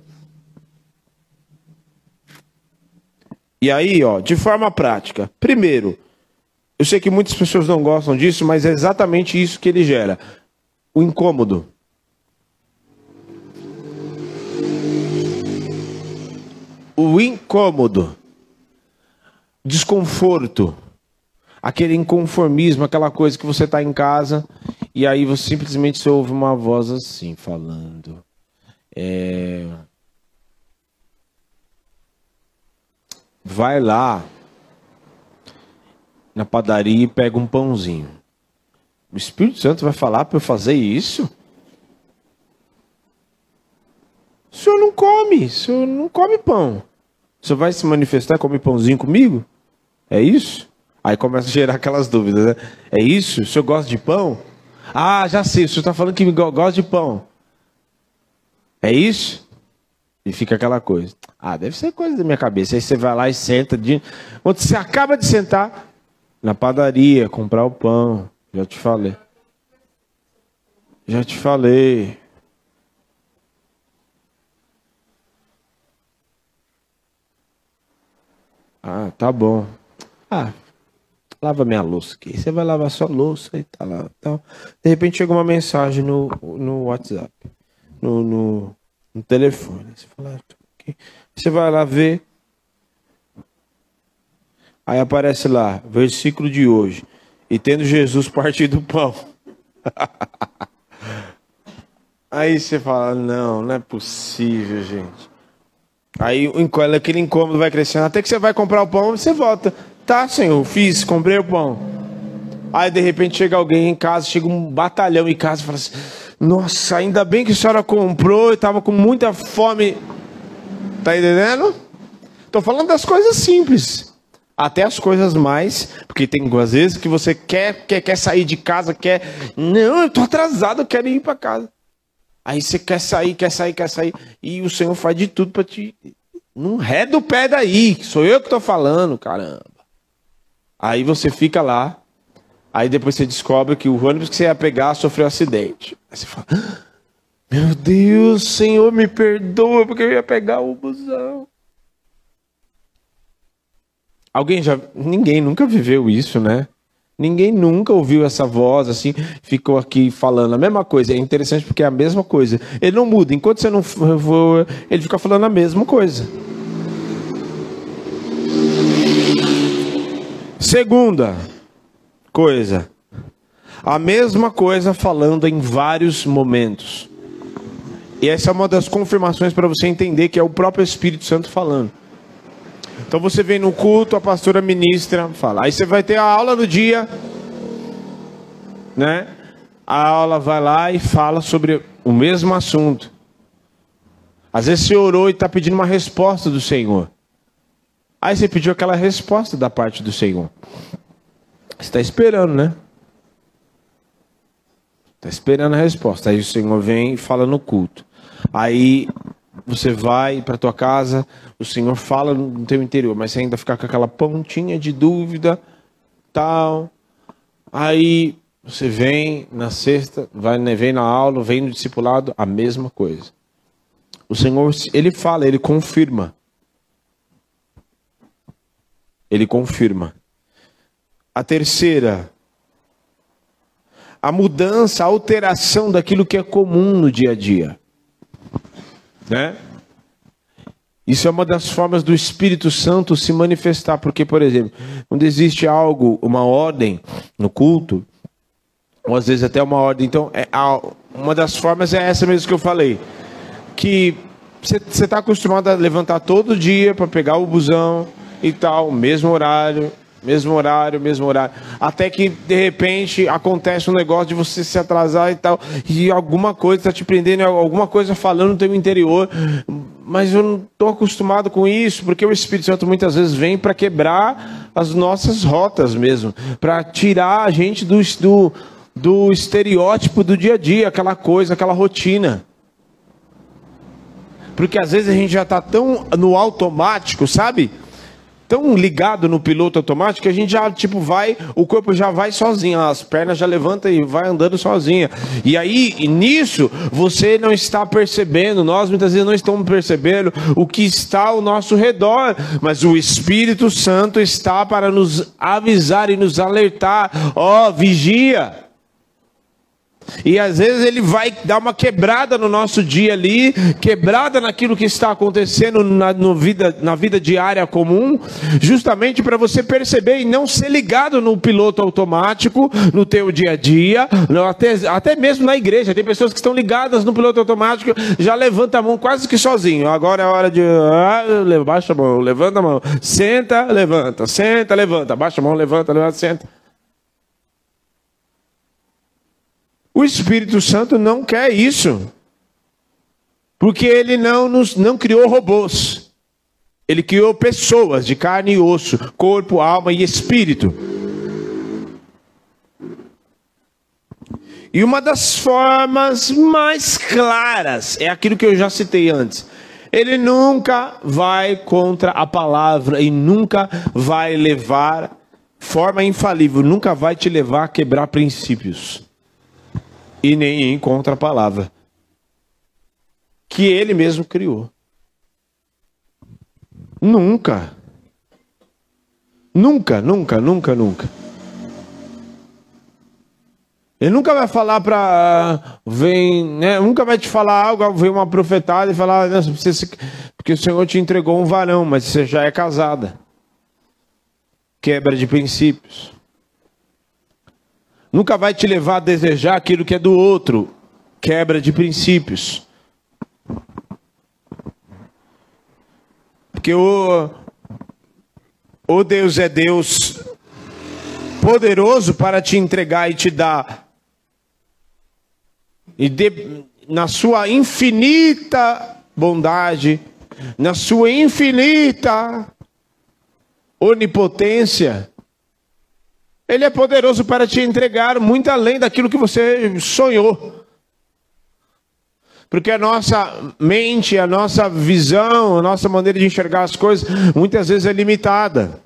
E aí, ó, de forma prática. Primeiro, eu sei que muitas pessoas não gostam disso, mas é exatamente isso que ele gera: o incômodo. o incômodo, desconforto, aquele inconformismo, aquela coisa que você está em casa e aí você simplesmente você ouve uma voz assim falando. É... Vai lá na padaria e pega um pãozinho. O Espírito Santo vai falar para eu fazer isso? O senhor não come, o senhor não come pão. Você vai se manifestar, comer pãozinho comigo? É isso? Aí começa a gerar aquelas dúvidas, né? É isso? O senhor gosta de pão? Ah, já sei, o senhor está falando que gosta de pão. É isso? E fica aquela coisa. Ah, deve ser coisa da minha cabeça. Aí você vai lá e senta. De... Quando você acaba de sentar na padaria, comprar o pão. Já te falei. Já te falei. Ah, tá bom. Ah, lava minha louça aqui. Você vai lavar sua louça e tá. Então, de repente chega uma mensagem no, no WhatsApp, no, no, no telefone. Você fala, ah. Você vai lá ver. Aí aparece lá, versículo de hoje. E tendo Jesus partido o pão. Aí você fala, não, não é possível, gente. Aí aquele incômodo vai crescendo. Até que você vai comprar o pão você volta. Tá, senhor, fiz, comprei o pão. Aí de repente chega alguém em casa, chega um batalhão em casa e fala assim: Nossa, ainda bem que a senhora comprou, eu estava com muita fome. Tá entendendo? Estou falando das coisas simples. Até as coisas mais, porque tem às vezes que você quer, quer, quer sair de casa, quer. Não, eu estou atrasado, eu quero ir para casa. Aí você quer sair, quer sair, quer sair. E o Senhor faz de tudo para te. Não reda o pé daí. Sou eu que estou falando, caramba. Aí você fica lá. Aí depois você descobre que o ônibus que você ia pegar sofreu um acidente. Aí você fala: ah, Meu Deus, Senhor, me perdoa, porque eu ia pegar o busão. Alguém já. Ninguém nunca viveu isso, né? Ninguém nunca ouviu essa voz assim, ficou aqui falando a mesma coisa. É interessante porque é a mesma coisa. Ele não muda. Enquanto você não for, ele fica falando a mesma coisa. Segunda coisa. A mesma coisa falando em vários momentos. E essa é uma das confirmações para você entender que é o próprio Espírito Santo falando. Então você vem no culto, a pastora ministra, fala. Aí você vai ter a aula no dia, né? A aula vai lá e fala sobre o mesmo assunto. Às vezes você orou e está pedindo uma resposta do Senhor. Aí você pediu aquela resposta da parte do Senhor. Você está esperando, né? Está esperando a resposta. Aí o Senhor vem e fala no culto. Aí você vai para tua casa, o Senhor fala no teu interior, mas você ainda fica com aquela pontinha de dúvida, tal. Aí você vem na sexta, vai, vem na aula, vem no discipulado, a mesma coisa. O Senhor, ele fala, ele confirma. Ele confirma. A terceira, a mudança, a alteração daquilo que é comum no dia a dia. Né? Isso é uma das formas do Espírito Santo se manifestar, porque, por exemplo, quando existe algo, uma ordem no culto, ou às vezes até uma ordem, então, é, uma das formas é essa mesmo que eu falei que você está acostumado a levantar todo dia para pegar o busão e tal, mesmo horário, mesmo horário, mesmo horário. Até que de repente acontece um negócio de você se atrasar e tal, e alguma coisa está te prendendo, alguma coisa falando no teu interior. Mas eu não estou acostumado com isso, porque o Espírito Santo muitas vezes vem para quebrar as nossas rotas mesmo, para tirar a gente do, do, do estereótipo do dia a dia, aquela coisa, aquela rotina. Porque às vezes a gente já está tão no automático, sabe? Tão ligado no piloto automático que a gente já, tipo, vai, o corpo já vai sozinho, as pernas já levanta e vai andando sozinha. E aí, nisso, você não está percebendo, nós muitas vezes não estamos percebendo o que está ao nosso redor, mas o Espírito Santo está para nos avisar e nos alertar: ó, oh, vigia. E às vezes ele vai dar uma quebrada no nosso dia ali, quebrada naquilo que está acontecendo na, vida, na vida diária comum, justamente para você perceber e não ser ligado no piloto automático, no teu dia a dia, até, até mesmo na igreja. Tem pessoas que estão ligadas no piloto automático, já levanta a mão quase que sozinho. Agora é hora de. Ah, baixa a mão, levanta a mão, senta, levanta, senta, levanta, baixa a mão, levanta, levanta, senta. O Espírito Santo não quer isso. Porque ele não, nos, não criou robôs. Ele criou pessoas de carne e osso, corpo, alma e espírito. E uma das formas mais claras é aquilo que eu já citei antes. Ele nunca vai contra a palavra e nunca vai levar, forma infalível, nunca vai te levar a quebrar princípios e nem em contra-palavra que ele mesmo criou. Nunca. Nunca, nunca, nunca, nunca. Ele nunca vai falar para vem, né? Nunca vai te falar algo, vem uma profetada e falar, porque o Senhor te entregou um varão, mas você já é casada. Quebra de princípios nunca vai te levar a desejar aquilo que é do outro. Quebra de princípios. Porque o, o Deus é Deus poderoso para te entregar e te dar. E de, na sua infinita bondade, na sua infinita onipotência, ele é poderoso para te entregar muito além daquilo que você sonhou. Porque a nossa mente, a nossa visão, a nossa maneira de enxergar as coisas, muitas vezes é limitada.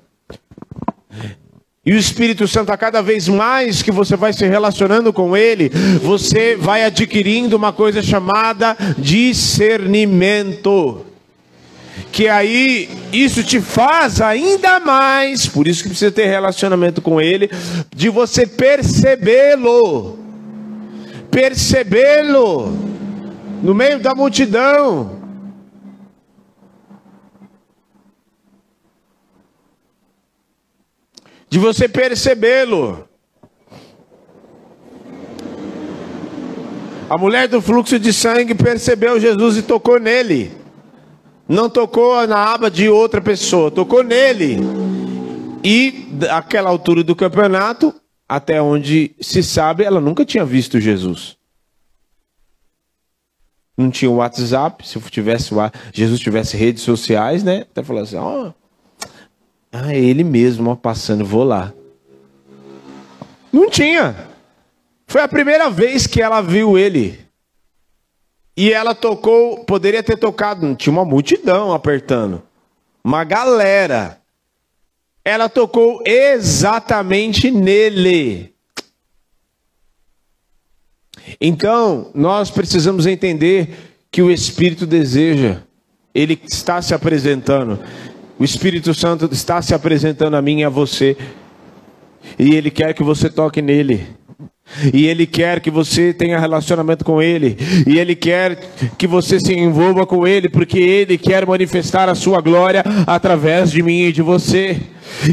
E o Espírito Santo, a cada vez mais que você vai se relacionando com Ele, você vai adquirindo uma coisa chamada discernimento que aí isso te faz ainda mais, por isso que precisa ter relacionamento com ele, de você percebê-lo, percebê-lo no meio da multidão. De você percebê-lo. A mulher do fluxo de sangue percebeu Jesus e tocou nele. Não tocou na aba de outra pessoa, tocou nele. E aquela altura do campeonato, até onde se sabe, ela nunca tinha visto Jesus. Não tinha WhatsApp, se tivesse Jesus tivesse redes sociais, né? Até falou assim, ó, oh, ah, é ele mesmo, ó, passando, vou lá. Não tinha. Foi a primeira vez que ela viu ele. E ela tocou, poderia ter tocado, tinha uma multidão apertando. Uma galera. Ela tocou exatamente nele. Então, nós precisamos entender que o Espírito deseja, ele está se apresentando. O Espírito Santo está se apresentando a mim e a você. E ele quer que você toque nele. E Ele quer que você tenha relacionamento com Ele. E Ele quer que você se envolva com Ele, porque Ele quer manifestar a sua glória através de mim e de você.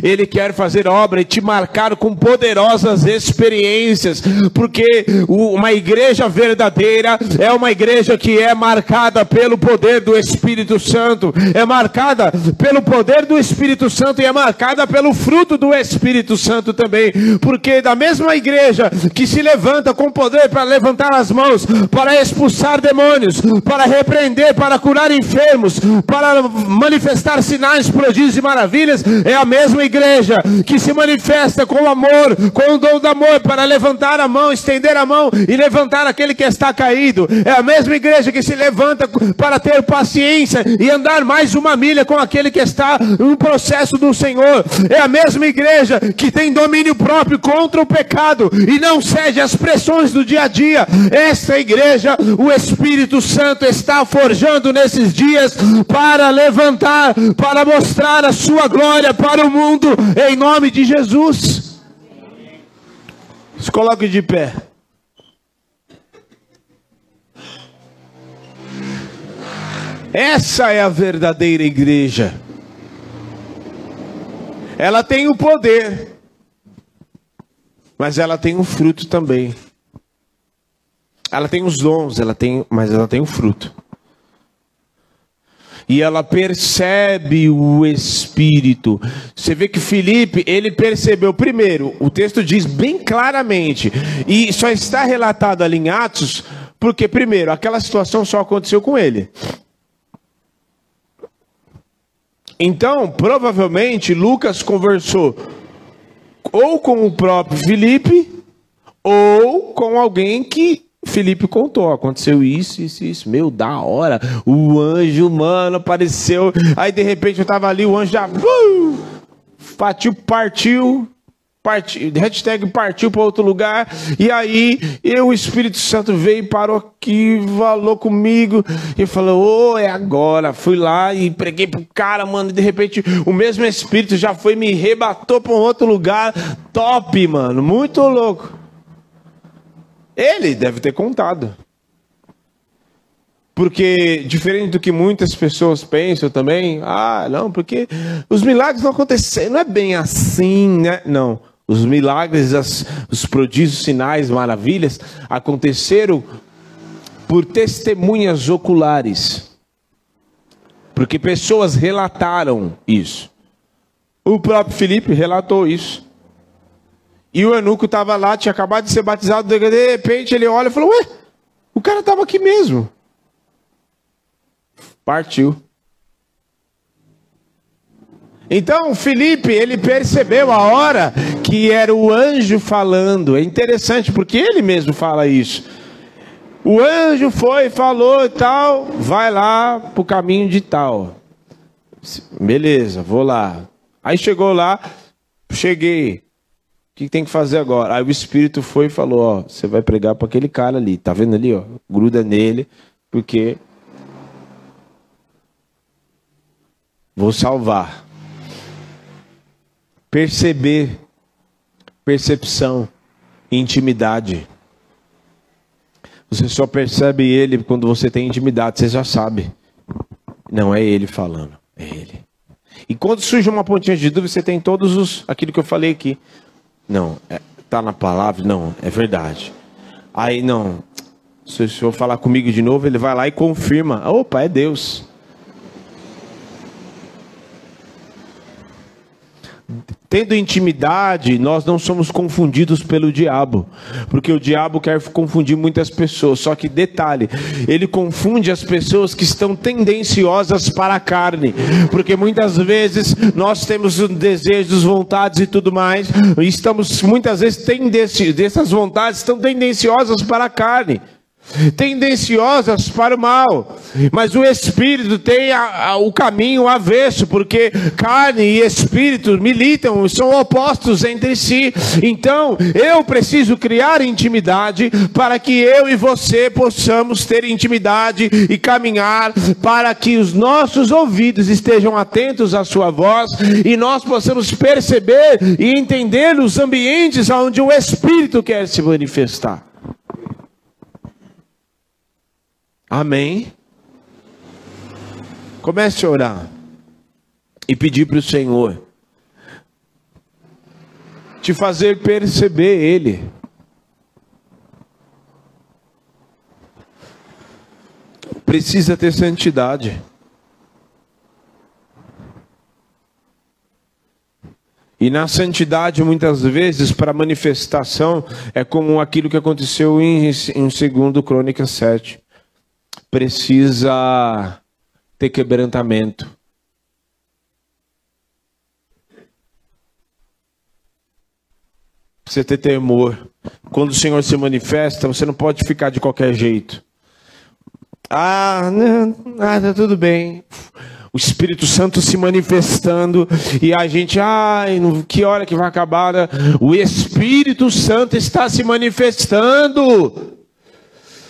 Ele quer fazer obra e te marcar com poderosas experiências, porque uma igreja verdadeira é uma igreja que é marcada pelo poder do Espírito Santo, é marcada pelo poder do Espírito Santo e é marcada pelo fruto do Espírito Santo também, porque da mesma igreja que se levanta com poder para levantar as mãos, para expulsar demônios, para repreender, para curar enfermos, para manifestar sinais, prodígios e maravilhas, é a mesma mesma igreja que se manifesta com amor, com o dom do amor, para levantar a mão, estender a mão e levantar aquele que está caído. É a mesma igreja que se levanta para ter paciência e andar mais uma milha com aquele que está no processo do Senhor. É a mesma igreja que tem domínio próprio contra o pecado e não cede às pressões do dia a dia. Essa igreja, o Espírito Santo está forjando nesses dias para levantar, para mostrar a sua glória para o mundo mundo, em nome de Jesus. Se coloque de pé. Essa é a verdadeira igreja. Ela tem o poder, mas ela tem o fruto também. Ela tem os dons, ela tem, mas ela tem o fruto e ela percebe o Espírito. Você vê que Felipe, ele percebeu primeiro, o texto diz bem claramente, e só está relatado ali em Atos, porque primeiro, aquela situação só aconteceu com ele. Então, provavelmente, Lucas conversou ou com o próprio Felipe, ou com alguém que Felipe contou, aconteceu isso, isso, isso. Meu, da hora. O anjo, mano, apareceu. Aí de repente eu tava ali, o anjo já. Uh, partiu, partiu. Partiu, hashtag partiu para outro lugar, e aí eu, o Espírito Santo veio e parou aqui, falou comigo, e falou: Ô, oh, é agora. Fui lá e preguei pro cara, mano, e de repente o mesmo Espírito já foi me rebatou para um outro lugar. Top, mano, muito louco. Ele deve ter contado. Porque, diferente do que muitas pessoas pensam também, ah, não, porque os milagres não aconteceram, não é bem assim, né? Não. Os milagres, as, os prodígios, sinais, maravilhas aconteceram por testemunhas oculares. Porque pessoas relataram isso. O próprio Felipe relatou isso. E o eunuco estava lá, tinha acabado de ser batizado, de repente ele olha e falou: Ué, o cara estava aqui mesmo. Partiu. Então Felipe, ele percebeu a hora que era o anjo falando. É interessante porque ele mesmo fala isso. O anjo foi, falou e tal, vai lá pro caminho de tal. Beleza, vou lá. Aí chegou lá, cheguei que tem que fazer agora? Aí o Espírito foi e falou: Ó, você vai pregar para aquele cara ali, tá vendo ali, ó? Gruda nele, porque vou salvar. Perceber, percepção, intimidade. Você só percebe ele quando você tem intimidade, você já sabe. Não é ele falando, é ele. E quando surge uma pontinha de dúvida, você tem todos os aquilo que eu falei aqui. Não, é, tá na palavra? Não, é verdade. Aí não, se o senhor falar comigo de novo, ele vai lá e confirma. Opa, é Deus. Tendo intimidade, nós não somos confundidos pelo diabo, porque o diabo quer confundir muitas pessoas. Só que detalhe, ele confunde as pessoas que estão tendenciosas para a carne, porque muitas vezes nós temos desejos, vontades e tudo mais, e estamos muitas vezes tendenci dessas vontades estão tendenciosas para a carne tendenciosas para o mal, mas o espírito tem a, a, o caminho avesso, porque carne e espírito militam, são opostos entre si. Então, eu preciso criar intimidade para que eu e você possamos ter intimidade e caminhar para que os nossos ouvidos estejam atentos à sua voz e nós possamos perceber e entender os ambientes onde o espírito quer se manifestar. Amém? Comece a orar e pedir para o Senhor te fazer perceber Ele. Precisa ter santidade. E na santidade, muitas vezes, para manifestação, é como aquilo que aconteceu em, em 2 Crônicas 7 precisa ter quebrantamento. Precisa ter temor. Quando o Senhor se manifesta, você não pode ficar de qualquer jeito. Ah, não, ah, tá tudo bem. O Espírito Santo se manifestando e a gente, ai, que hora que vai acabar? O Espírito Santo está se manifestando.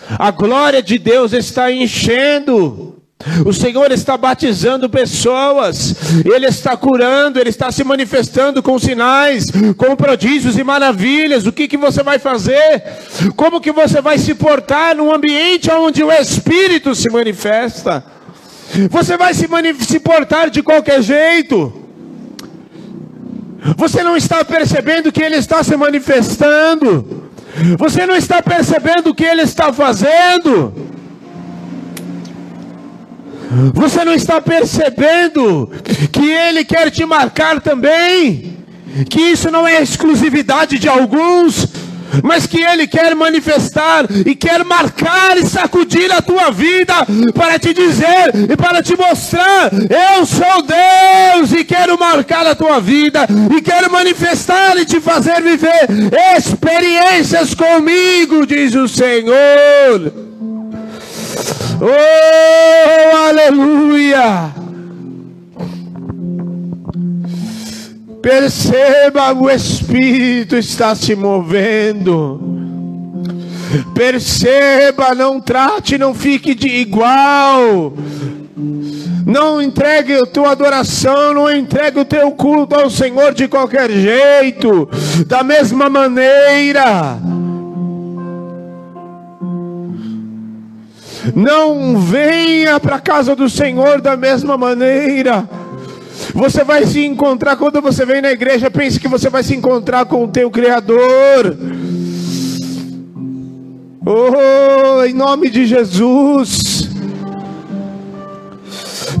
A glória de Deus está enchendo. O Senhor está batizando pessoas, Ele está curando, Ele está se manifestando com sinais, com prodígios e maravilhas. O que, que você vai fazer? Como que você vai se portar num ambiente onde o Espírito se manifesta? Você vai se, se portar de qualquer jeito. Você não está percebendo que Ele está se manifestando. Você não está percebendo o que ele está fazendo? Você não está percebendo que ele quer te marcar também? Que isso não é exclusividade de alguns, mas que Ele quer manifestar e quer marcar e sacudir a tua vida para te dizer e para te mostrar: eu sou Deus e quero marcar a tua vida e quero manifestar e te fazer viver experiências comigo, diz o Senhor. Oh, aleluia! Perceba, o Espírito está se movendo. Perceba, não trate, não fique de igual. Não entregue a tua adoração, não entregue o teu culto ao Senhor de qualquer jeito, da mesma maneira. Não venha para a casa do Senhor da mesma maneira. Você vai se encontrar quando você vem na igreja, pense que você vai se encontrar com o teu Criador. Oh, em nome de Jesus.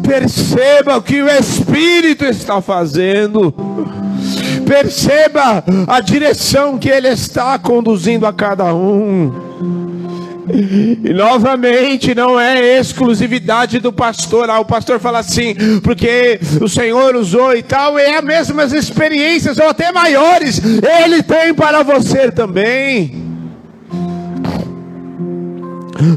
Perceba o que o Espírito está fazendo. Perceba a direção que Ele está conduzindo a cada um. E novamente não é exclusividade do pastor. Ah, o pastor fala assim, porque o Senhor usou e tal, e é as mesmas experiências, ou até maiores, Ele tem para você também.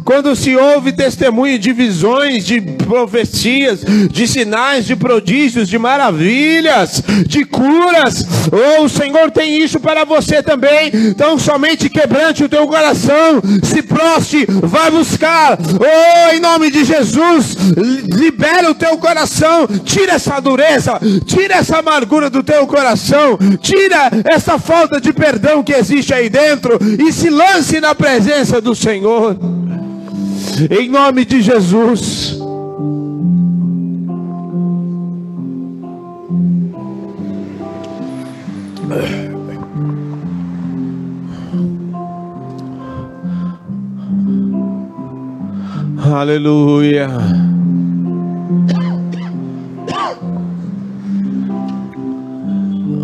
Quando se ouve testemunho de visões, de profecias, de sinais, de prodígios, de maravilhas, de curas, oh, o Senhor tem isso para você também. Então somente quebrante o teu coração, se proste, vai buscar. Oh, em nome de Jesus, libera o teu coração, tira essa dureza, tira essa amargura do teu coração, tira essa falta de perdão que existe aí dentro e se lance na presença do Senhor. Em nome de Jesus. Aleluia.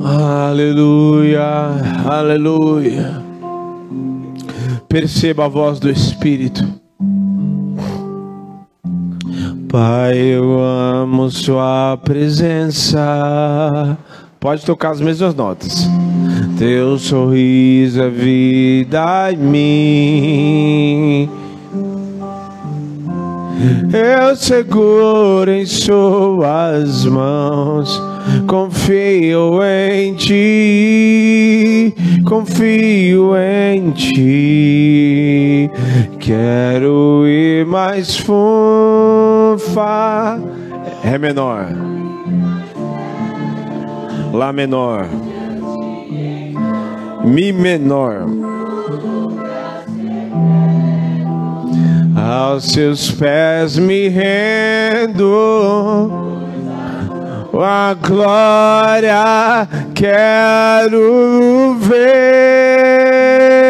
Aleluia, aleluia. Perceba a voz do Espírito. Pai, eu amo Sua presença. Pode tocar as mesmas notas. Teu sorriso é vida em mim. Eu seguro em Suas mãos confio em ti, confio em ti. Quero ir mais fundo, Fá, Ré menor, Lá menor, Mi menor. Aos seus pés me rendo a glória quero ver.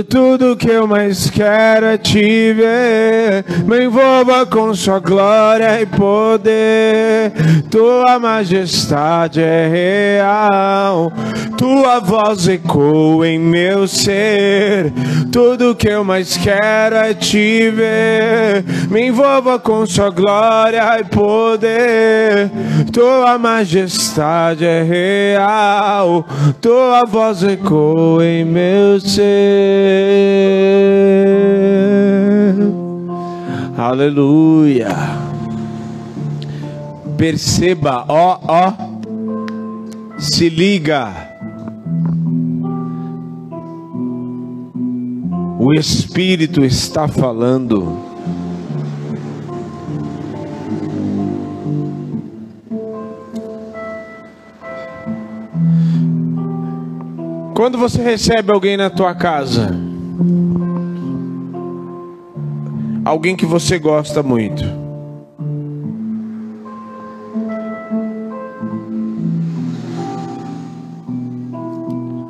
Tudo que eu mais quero é te ver. Me envolva com sua glória e poder. Tua majestade é real. Tua voz ecoa em meu ser. Tudo que eu mais quero é te ver. Me envolva com sua glória e poder. Tua majestade é real. Tua voz ecoa em meu ser. Aleluia. Perceba, ó, ó. Se liga. O Espírito está falando. Quando você recebe alguém na tua casa, alguém que você gosta muito,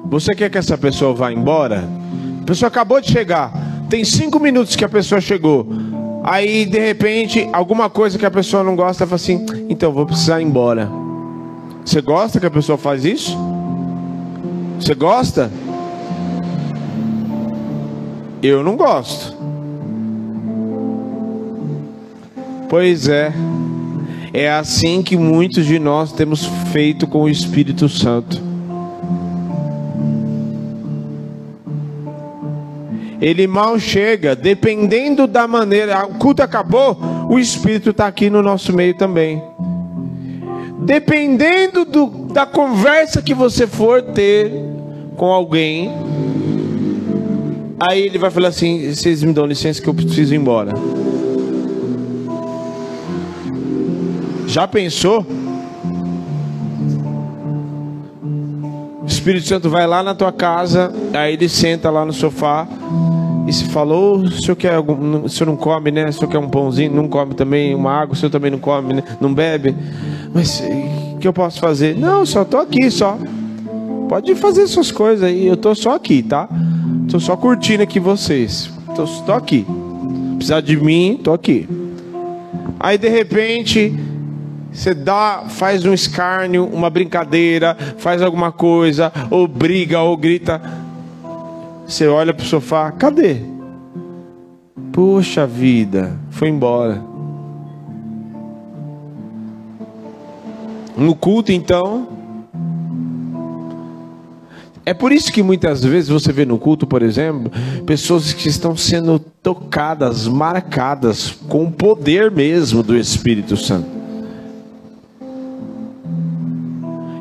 você quer que essa pessoa vá embora? A pessoa acabou de chegar. Tem cinco minutos que a pessoa chegou. Aí, de repente, alguma coisa que a pessoa não gosta, fala assim: então vou precisar ir embora. Você gosta que a pessoa faz isso? Você gosta? Eu não gosto. Pois é. É assim que muitos de nós temos feito com o Espírito Santo. ele mal chega, dependendo da maneira. O culto acabou, o Espírito está aqui no nosso meio também. Dependendo do, da conversa que você for ter com alguém, aí ele vai falar assim: vocês me dão licença que eu preciso ir embora. Já pensou? O Espírito Santo vai lá na tua casa, aí ele senta lá no sofá e se falou, o senhor quer algum, o senhor não come, né? O senhor quer um pãozinho, não come também, uma água, o senhor também não come, né? não bebe. Mas o que eu posso fazer? Não, só tô aqui, só. Pode fazer suas coisas aí, eu tô só aqui, tá? Tô só curtindo aqui vocês. Tô, tô aqui. Precisar de mim, tô aqui. Aí de repente, você dá, faz um escárnio, uma brincadeira, faz alguma coisa, ou briga, ou grita. Você olha para o sofá, cadê? Puxa vida, foi embora. No culto, então. É por isso que muitas vezes você vê no culto, por exemplo, pessoas que estão sendo tocadas, marcadas com o poder mesmo do Espírito Santo.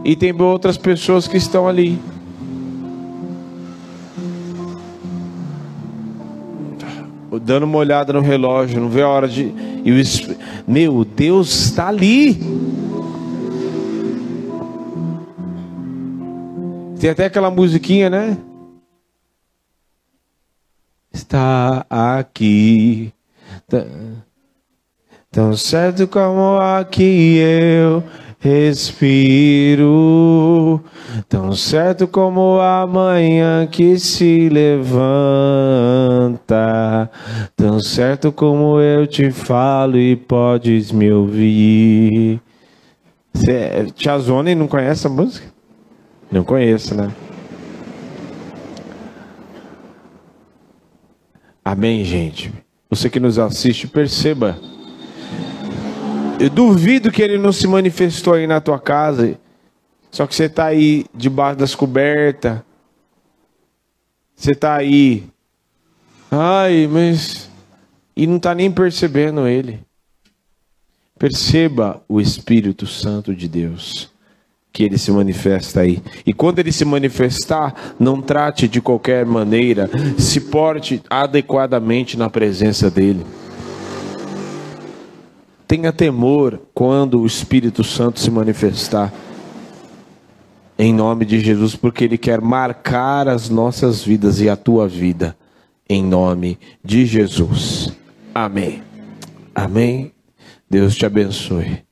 E tem outras pessoas que estão ali dando uma olhada no relógio, não vê a hora de. E o, meu Deus está ali. Tem até aquela musiquinha, né? Está aqui. Tão certo como aqui eu respiro, tão certo como a manhã que se levanta, tão certo como eu te falo e podes me ouvir. Você, é, Tia Zone não conhece a música? Não conheço, né? Amém, gente. Você que nos assiste, perceba. Eu duvido que ele não se manifestou aí na tua casa. Só que você está aí debaixo das cobertas. Você está aí. Ai, mas. E não está nem percebendo ele. Perceba o Espírito Santo de Deus, que ele se manifesta aí. E quando ele se manifestar, não trate de qualquer maneira, se porte adequadamente na presença dele. Tenha temor quando o Espírito Santo se manifestar. Em nome de Jesus, porque ele quer marcar as nossas vidas e a tua vida. Em nome de Jesus. Amém. Amém. Deus te abençoe.